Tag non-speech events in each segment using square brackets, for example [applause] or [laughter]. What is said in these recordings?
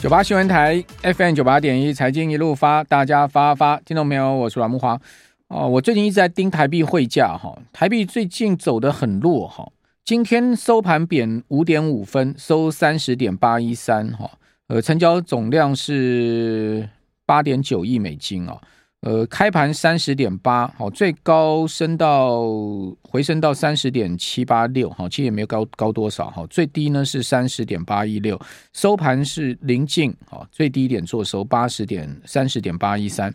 九八新闻台 FM 九八点一财经一路发，大家发发，听到没有？我是阮木华哦。我最近一直在盯台币汇价哈，台币最近走得很弱哈。今天收盘贬五点五分，收三十点八一三哈。呃，成交总量是八点九亿美金哦。呃，开盘三十点八，好，最高升到回升到三十点七八六，好，其实也没有高高多少，哈，最低呢是三十点八一六，收盘是临近，好，最低点做收八十点三十点八一三，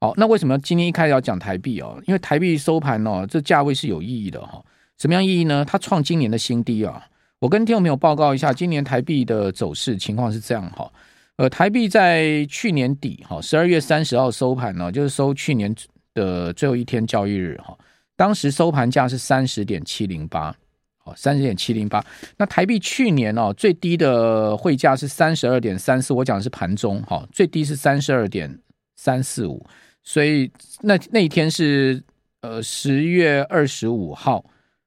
好，那为什么今天一开始要讲台币哦？因为台币收盘哦，这价位是有意义的哈，什么样意义呢？它创今年的新低啊，我跟听众朋友报告一下，今年台币的走势情况是这样哈。呃，台币在去年底哈，十二月三十号收盘呢，就是收去年的最后一天交易日哈，当时收盘价是三十点七零八，好，三十点七零八。那台币去年哦，最低的汇价是三十二点三四，我讲的是盘中哈，最低是三十二点三四五，所以那那一天是呃十月二十五号。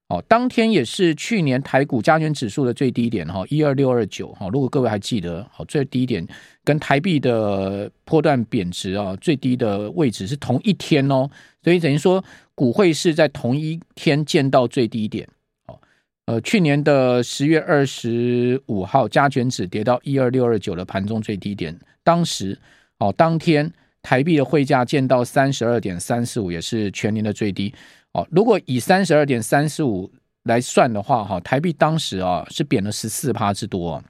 哦，当天也是去年台股加权指数的最低点哈，一二六二九哈。如果各位还记得，好，最低点跟台币的波段贬值啊，最低的位置是同一天哦，所以等于说股汇是在同一天见到最低点。哦，呃，去年的十月二十五号加权指跌到一二六二九的盘中最低点，当时哦，当天台币的汇价见到三十二点三四五，也是全年的最低。哦，如果以三十二点三四五来算的话，哈，台币当时啊是贬了十四趴之多，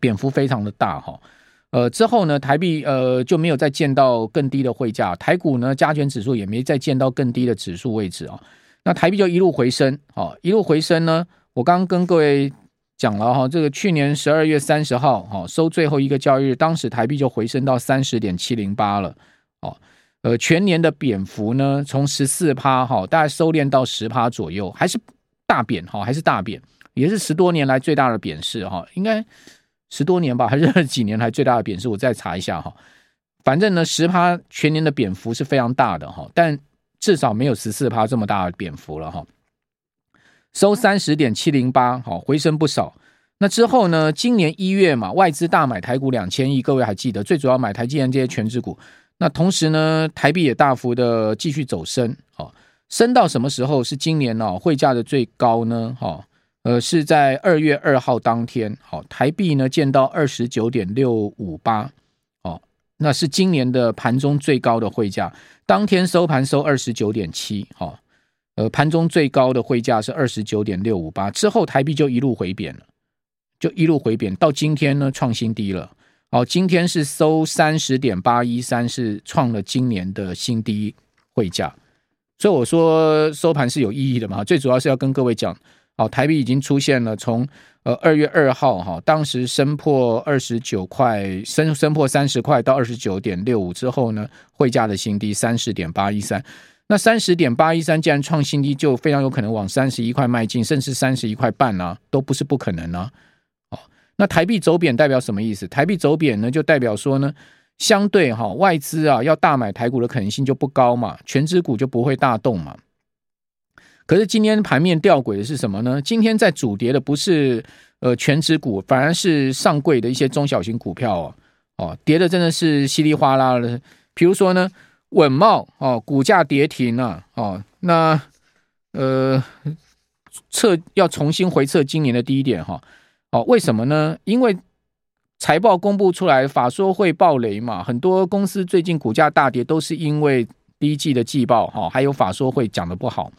贬幅非常的大哈。呃，之后呢，台币呃就没有再见到更低的汇价，台股呢加权指数也没再见到更低的指数位置啊。那台币就一路回升，啊，一路回升呢。我刚刚跟各位讲了哈，这个去年十二月三十号哈收最后一个交易日，当时台币就回升到三十点七零八了，哦。呃，全年的贬幅呢，从十四趴哈，大概收敛到十趴左右，还是大贬哈，还是大贬，也是十多年来最大的贬势哈，应该十多年吧，还是几年来最大的贬势？我再查一下哈。反正呢，十趴全年的贬幅是非常大的哈，但至少没有十四趴这么大的贬幅了哈。收三十点七零八，好，回升不少。那之后呢，今年一月嘛，外资大买台股两千亿，各位还记得？最主要买台积电这些全值股。那同时呢，台币也大幅的继续走升，哦，升到什么时候？是今年哦，汇价的最高呢？哈，呃，是在二月二号当天，好，台币呢见到二十九点六五八，哦，那是今年的盘中最高的汇价。当天收盘收二十九点七，哈，呃，盘中最高的汇价是二十九点六五八，之后台币就一路回贬了，就一路回贬，到今天呢创新低了。好，今天是收三十点八一三，是创了今年的新低汇价，所以我说收盘是有意义的嘛。最主要是要跟各位讲，好，台币已经出现了从呃二月二号哈，当时升破二十九块，升升破三十块到二十九点六五之后呢，汇价的新低三十点八一三，那三十点八一三既然创新低，就非常有可能往三十一块迈进，甚至三十一块半啊，都不是不可能啊。那台币走贬代表什么意思？台币走贬呢，就代表说呢，相对哈外资啊要大买台股的可能性就不高嘛，全值股就不会大动嘛。可是今天盘面吊诡的是什么呢？今天在主跌的不是呃全值股，反而是上柜的一些中小型股票哦哦，跌的真的是稀里哗啦的。比如说呢，稳懋哦，股价跌停了哦，那呃测要重新回测今年的低点哈。哦，为什么呢？因为财报公布出来，法说会暴雷嘛，很多公司最近股价大跌，都是因为第一季的季报哈，还有法说会讲的不好。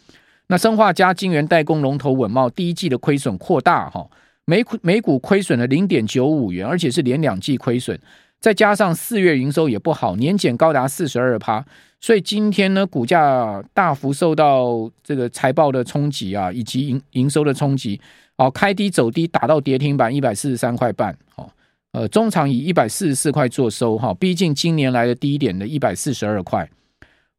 那生化加晶圆代工龙头稳懋第一季的亏损扩大哈，每股每股亏损了零点九五元，而且是连两季亏损，再加上四月营收也不好，年减高达四十二趴，所以今天呢，股价大幅受到这个财报的冲击啊，以及营营收的冲击。好，开低走低，打到跌停板一百四十三块半。好，呃，中场以一百四十四块做收。哈，毕竟今年来的低点的一百四十二块。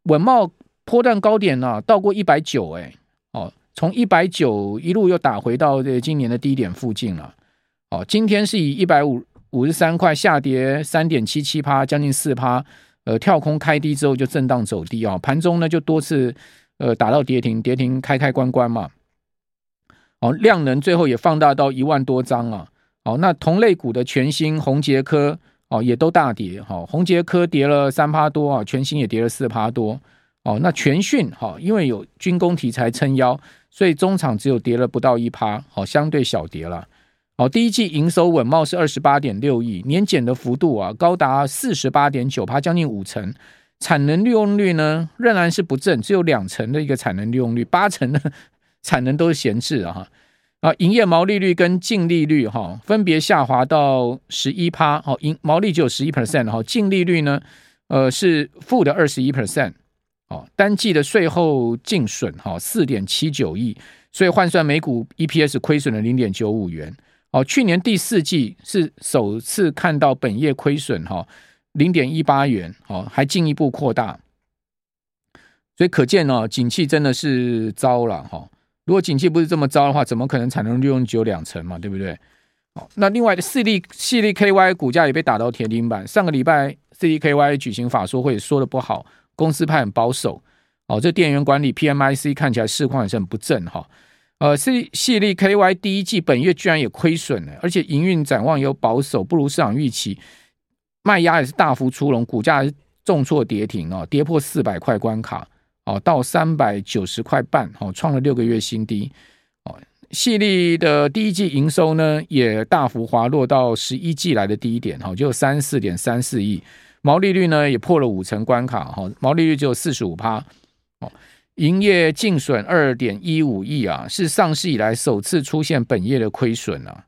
稳懋波段高点呢，到过一百九。哎，哦，从一百九一路又打回到这今年的低点附近了。哦，今天是以一百五五十三块下跌三点七七趴，将近四趴。呃，跳空开低之后就震荡走低啊。盘中呢就多次呃打到跌停，跌停开开关关嘛。哦，量能最后也放大到一万多张啊！哦，那同类股的全新宏捷科哦也都大跌，哈，宏捷科跌了三趴多啊，全新也跌了四趴多，哦，那全讯哈，因为有军工题材撑腰，所以中场只有跌了不到一趴，好，相对小跌了。好，第一季营收稳懋是二十八点六亿，年减的幅度啊高达四十八点九趴，将近五成。产能利用率呢仍然是不振，只有两成的一个产能利用率，八成的 [laughs] 产能都是闲置啊哈。啊，营业毛利率跟净利率哈分别下滑到十一趴，哦，营毛利只有十一 percent 哈，净利率呢呃是负的二十一 percent，哦，单季的税后净损哈四点七九亿，所以换算每股 EPS 亏损了零点九五元。哦，去年第四季是首次看到本业亏损哈，零点一八元，哦，还进一步扩大，所以可见哦，景气真的是糟了哈。如果景气不是这么糟的话，怎么可能产能利用只有两成嘛，对不对？哦，那另外的四力矽力 KY 股价也被打到铁钉板。上个礼拜四力 KY 举行法说会，说的不好，公司派很保守。哦，这电源管理 PMIC 看起来市况也是很不正哈。呃，矽矽力 KY 第一季本月居然也亏损了，而且营运展望又保守，不如市场预期，卖压也是大幅出笼，股价重挫跌停哦，跌破四百块关卡哦，到三百九十块半哦，创了六个月新低哦。矽力的第一季营收呢，也大幅滑落到十一季来的低点哈，就三四点三四亿，毛利率呢也破了五成关卡哈，毛利率只有四十五趴哦。营业净损二点一五亿啊，是上市以来首次出现本业的亏损啊！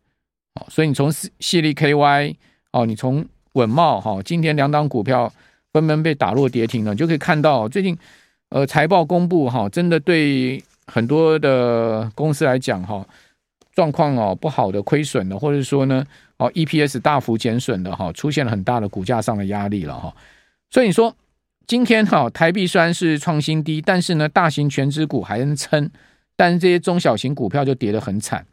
哦，所以你从矽力 KY 哦，你从稳懋哈，今天两档股票纷纷被打落跌停了，你就可以看到最近呃财报公布哈，真的对很多的公司来讲哈，状况哦不好的亏损的，或者说呢哦 EPS 大幅减损的哈，出现了很大的股价上的压力了哈，所以你说。今天哈，台币虽然是创新低，但是呢，大型全值股还能撑，但是这些中小型股票就跌得很惨。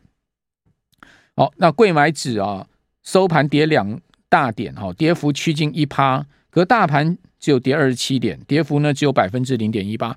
好，那柜买指啊，收盘跌两大点，哈，跌幅趋近一趴，可大盘只有跌二十七点，跌幅呢只有百分之零点一八，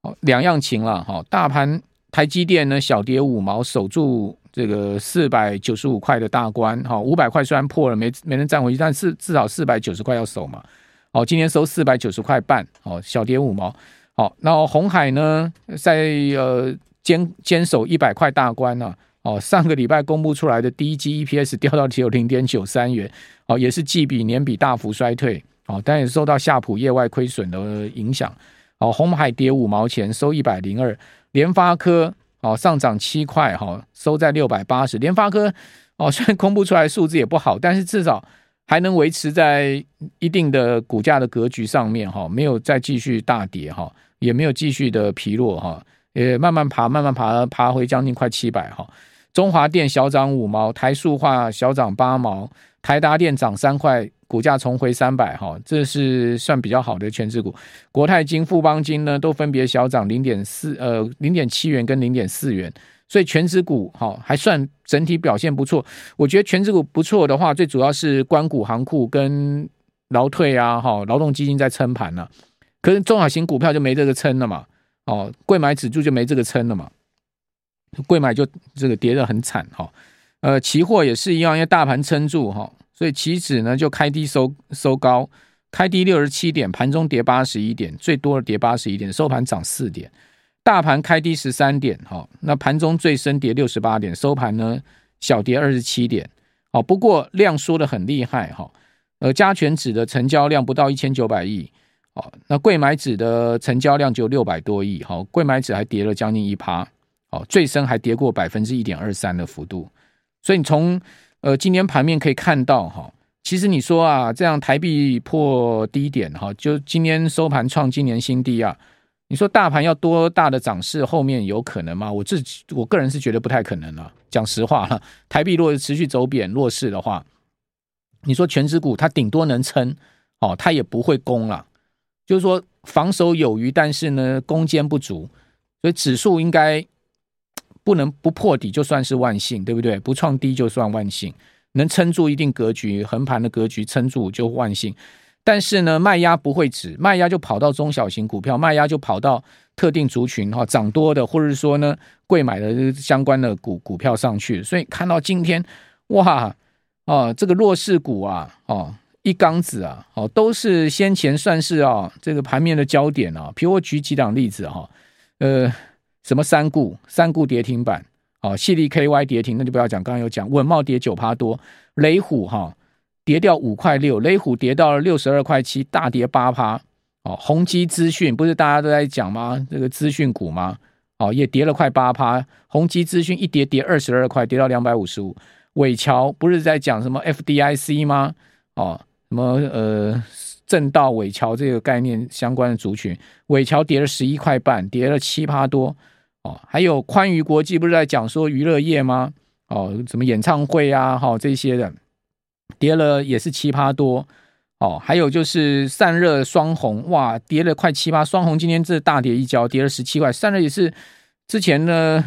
哦，两样情了哈。大盘台积电呢小跌五毛，守住这个四百九十五块的大关，哈，五百块虽然破了，没没能站回去，但是至少四百九十块要守嘛。好，今天收四百九十块半，哦，小跌五毛。好，那红海呢，在呃坚坚守一百块大关呢。哦，上个礼拜公布出来的第一季 EPS 掉到只有零点九三元，哦，也是季比年比大幅衰退。哦，但也受到夏普业外亏损的影响。哦，红海跌五毛钱，收一百零二。联发科哦上涨七块，哈，收在六百八十。联发科哦，虽然公布出来数字也不好，但是至少。还能维持在一定的股价的格局上面哈，没有再继续大跌哈，也没有继续的疲弱哈，也慢慢爬，慢慢爬，爬回将近快七百哈。中华电小涨五毛，台塑化小涨八毛，台达电涨三块，股价重回三百哈，这是算比较好的权值股。国泰金、富邦金呢，都分别小涨零点四呃零点七元跟零点四元。所以全指股哈还算整体表现不错，我觉得全指股不错的话，最主要是关股行库跟劳退啊哈，劳动基金在撑盘了，可是中小型股票就没这个撑了嘛，哦，贵买指数就没这个撑了嘛，贵买就这个跌得很惨哈，呃，期货也是一样，因为大盘撑住哈，所以期指呢就开低收收高，开低六十七点，盘中跌八十一点，最多的跌八十一点，收盘涨四点。大盘开低十三点，哈，那盘中最深跌六十八点，收盘呢小跌二十七点，好，不过量缩得很厉害，哈，呃，加权指的成交量不到一千九百亿，好，那柜买指的成交量就六百多亿，好，柜买指还跌了将近一趴，好，最深还跌过百分之一点二三的幅度，所以你从呃今天盘面可以看到，哈，其实你说啊，这样台币破低点，哈，就今天收盘创今年新低啊。你说大盘要多大的涨势，后面有可能吗？我自己我个人是觉得不太可能了。讲实话了，台币如果持续走贬弱势的话，你说全指股它顶多能撑哦，它也不会攻了。就是说防守有余，但是呢攻坚不足，所以指数应该不能不破底就算是万幸，对不对？不创低就算万幸，能撑住一定格局横盘的格局撑住就万幸。但是呢，卖压不会止，卖压就跑到中小型股票，卖压就跑到特定族群哈，涨多的或者说呢，贵买的相关的股股票上去。所以看到今天，哇，哦，这个弱势股啊，哦，一缸子啊，哦，都是先前算是啊，这个盘面的焦点啊。比如我举几档例子哈，呃，什么三固，三固跌停板，哦，矽力 KY 跌停，那就不要讲，刚刚有讲，稳懋跌九趴多，雷虎哈跌掉五块六，雷虎跌到了六十二块七，大跌八趴。哦，宏基资讯不是大家都在讲吗？这个资讯股吗？哦，也跌了快八趴。宏基资讯一跌跌二十二块，跌到两百五十五。伟桥不是在讲什么 FDIC 吗？哦，什么呃正道伟桥这个概念相关的族群，伟桥跌了十一块半，跌了七趴多。哦，还有宽娱国际不是在讲说娱乐业吗？哦，什么演唱会啊，哈、哦、这些的跌了也是七趴多。哦，还有就是散热双红，哇，跌了快七八。双红今天这大跌一跤，跌了十七块。散热也是之前呢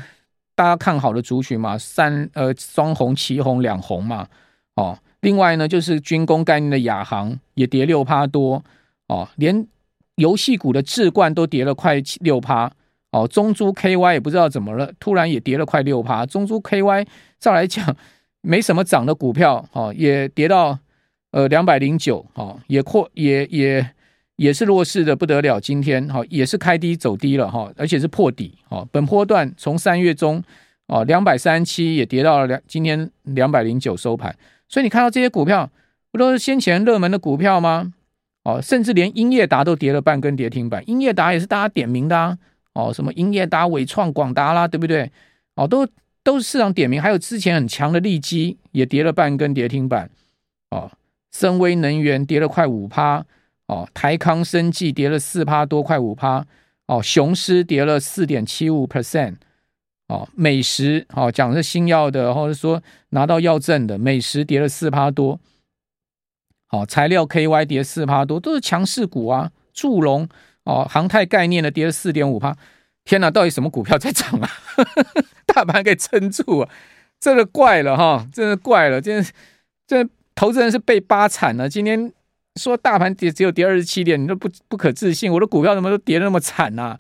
大家看好的族群嘛，三呃双红、奇红两红嘛。哦，另外呢就是军工概念的亚航也跌六趴多。哦，连游戏股的智冠都跌了快六趴。哦，中珠 KY 也不知道怎么了，突然也跌了快六趴。中珠 KY 照来讲没什么涨的股票，哦，也跌到。呃，两百零九，哦，也扩也也也是弱势的不得了。今天哈、也是开低走低了哈、而且是破底。哦，本波段从三月中哦两百三十七也跌到了两，今天两百零九收盘。所以你看到这些股票不都是先前热门的股票吗？哦，甚至连英业达都跌了半根跌停板。英业达也是大家点名的啊。哦，什么英业达、伟创、广达啦，对不对？哦，都都是市场点名。还有之前很强的利基也跌了半根跌停板。哦。森威能源跌了快五趴，哦，台康生技跌了四趴多，快五趴，哦，雄狮跌了四点七五 percent，哦，美食哦，讲的是新药的，或者说拿到药证的，美食跌了四趴多，哦，材料 KY 跌四趴多，都是强势股啊，祝融哦，航太概念的跌了四点五趴，天哪，到底什么股票在涨啊？[laughs] 大盘给撑住啊，真的怪了哈，真的怪了，真的这。投资人是被扒惨了。今天说大盘跌只有跌二十七点，你都不不可置信。我的股票怎么都跌得那么惨啊？